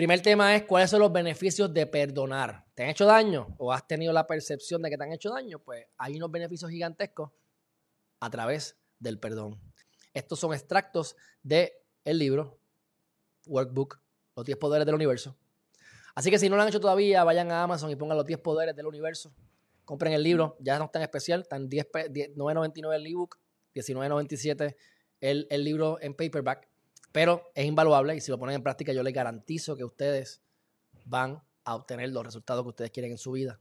Primer tema es cuáles son los beneficios de perdonar. ¿Te han hecho daño o has tenido la percepción de que te han hecho daño? Pues hay unos beneficios gigantescos a través del perdón. Estos son extractos del el libro, Workbook, Los 10 Poderes del Universo. Así que si no lo han hecho todavía, vayan a Amazon y pongan Los 10 Poderes del Universo. Compren el libro, ya no está especial, está en 9.99 el ebook, 19.97 el, el libro en paperback. Pero es invaluable y si lo ponen en práctica yo les garantizo que ustedes van a obtener los resultados que ustedes quieren en su vida.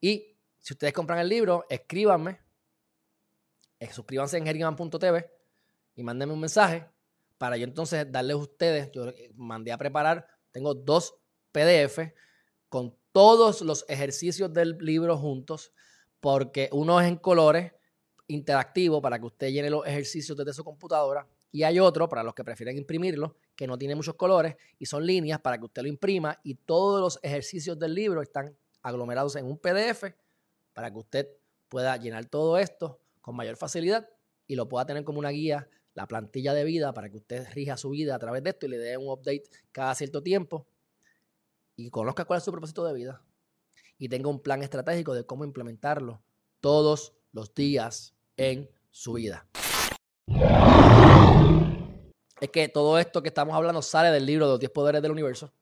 Y si ustedes compran el libro, escríbanme, eh, suscríbanse en herriman.tv y mándenme un mensaje para yo entonces darles a ustedes, yo mandé a preparar, tengo dos PDF con todos los ejercicios del libro juntos, porque uno es en colores interactivo para que usted llene los ejercicios desde su computadora y hay otro, para los que prefieren imprimirlo, que no tiene muchos colores y son líneas para que usted lo imprima y todos los ejercicios del libro están aglomerados en un PDF para que usted pueda llenar todo esto con mayor facilidad y lo pueda tener como una guía, la plantilla de vida para que usted rija su vida a través de esto y le dé un update cada cierto tiempo y conozca cuál es su propósito de vida y tenga un plan estratégico de cómo implementarlo todos los días en su vida es que todo esto que estamos hablando sale del libro de los 10 poderes del universo.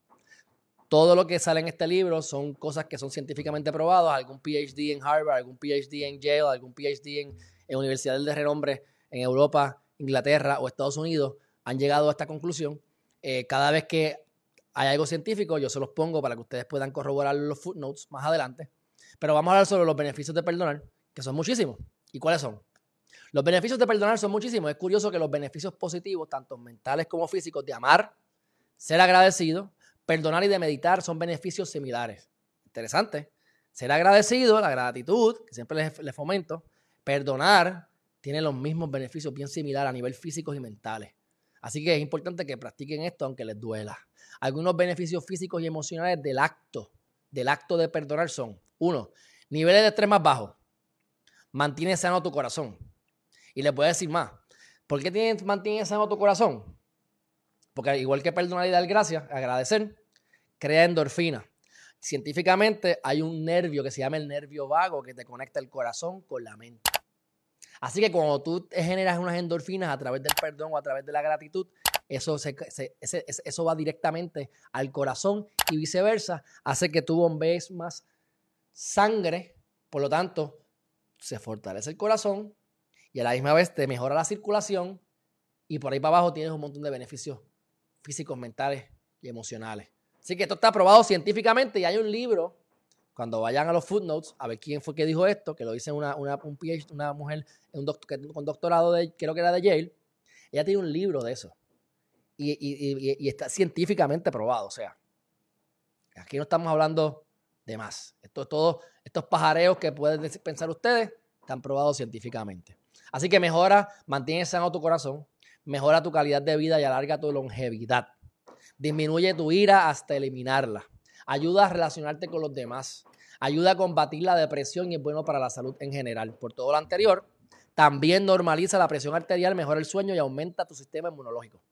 Todo lo que sale en este libro son cosas que son científicamente probadas, algún PhD en Harvard, algún PhD en Yale, algún PhD en, universidades de renombre en Europa, Inglaterra o Estados Unidos han llegado a esta conclusión. Eh, cada vez que hay algo científico, yo se los pongo para que ustedes puedan corroborar los footnotes más adelante. Pero vamos a hablar sobre los beneficios de perdonar, que son muchísimos. ¿Y cuáles son? Los beneficios de perdonar son muchísimos. Es curioso que los beneficios positivos, tanto mentales como físicos, de amar, ser agradecido, perdonar y de meditar son beneficios similares. Interesante. Ser agradecido, la gratitud, que siempre les, fomento, perdonar tiene los mismos beneficios bien similares a nivel físicos y mentales. Así que es importante que practiquen esto aunque les duela. Algunos beneficios físicos y emocionales del acto, del acto de perdonar son, uno, niveles de estrés más bajos. Mantiene sano tu corazón. Y le puedo decir más. ¿Por qué tiene, mantiene sano tu corazón? Porque igual que perdonar y dar gracias, agradecer, crea endorfina. Científicamente hay un nervio que se llama el nervio vago que te conecta el corazón con la mente. Así que cuando tú generas unas endorfinas a través del perdón o a través de la gratitud, eso, eso va directamente al corazón y viceversa, hace que tú bombees más sangre, por lo tanto, se fortalece el corazón, y a la misma vez te mejora la circulación y por ahí para abajo tienes un montón de beneficios físicos, mentales y emocionales. Así que esto está probado científicamente y hay un libro, cuando vayan a los footnotes, a ver quién fue que dijo esto, que lo dice una, una, un PhD, una mujer un doctor, con doctorado, de, creo que era de Yale, ella tiene un libro de eso. Y, está científicamente probado, o sea, aquí no estamos hablando de más. Esto, todo, estos pajareos que pueden pensar ustedes están probados científicamente. Así que mejora, mantiene sano tu corazón, mejora tu calidad de vida y alarga tu longevidad. Disminuye tu ira hasta eliminarla. Ayuda a relacionarte con los demás. Ayuda a combatir la depresión y es bueno para la salud en general. Por todo lo anterior, también normaliza la presión arterial, mejora el sueño y aumenta tu sistema inmunológico.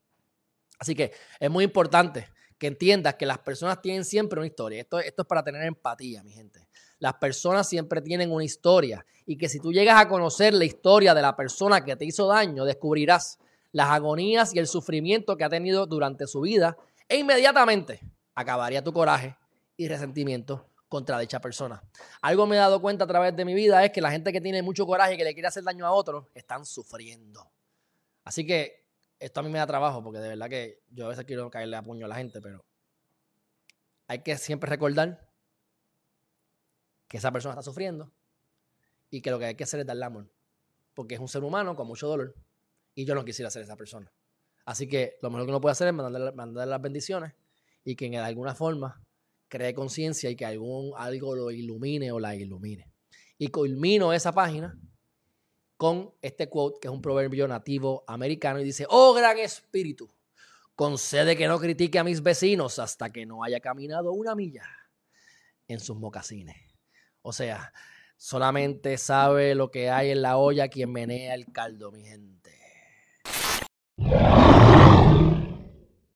Así que es muy importante que entiendas que las personas tienen siempre una historia. Esto, esto es para tener empatía, mi gente. Las personas siempre tienen una historia y que si tú llegas a conocer la historia de la persona que te hizo daño, descubrirás las agonías y el sufrimiento que ha tenido durante su vida e inmediatamente acabaría tu coraje y resentimiento contra dicha persona. Algo me he dado cuenta a través de mi vida es que la gente que tiene mucho coraje y que le quiere hacer daño a otros están sufriendo. Así que esto a mí me da trabajo porque de verdad que yo a veces quiero caerle a puño a la gente, pero hay que siempre recordar que esa persona está sufriendo y que lo que hay que hacer es darle amor. Porque es un ser humano con mucho dolor y yo no quisiera ser esa persona. Así que lo mejor que uno puede hacer es mandarle, las bendiciones y que en alguna forma cree conciencia y que algún, algo lo ilumine o la ilumine. Y culmino esa página con este quote, que es un proverbio nativo americano, y dice, oh gran espíritu, concede que no critique a mis vecinos hasta que no haya caminado una milla en sus mocasines. O sea, solamente sabe lo que hay en la olla quien menea el caldo, mi gente.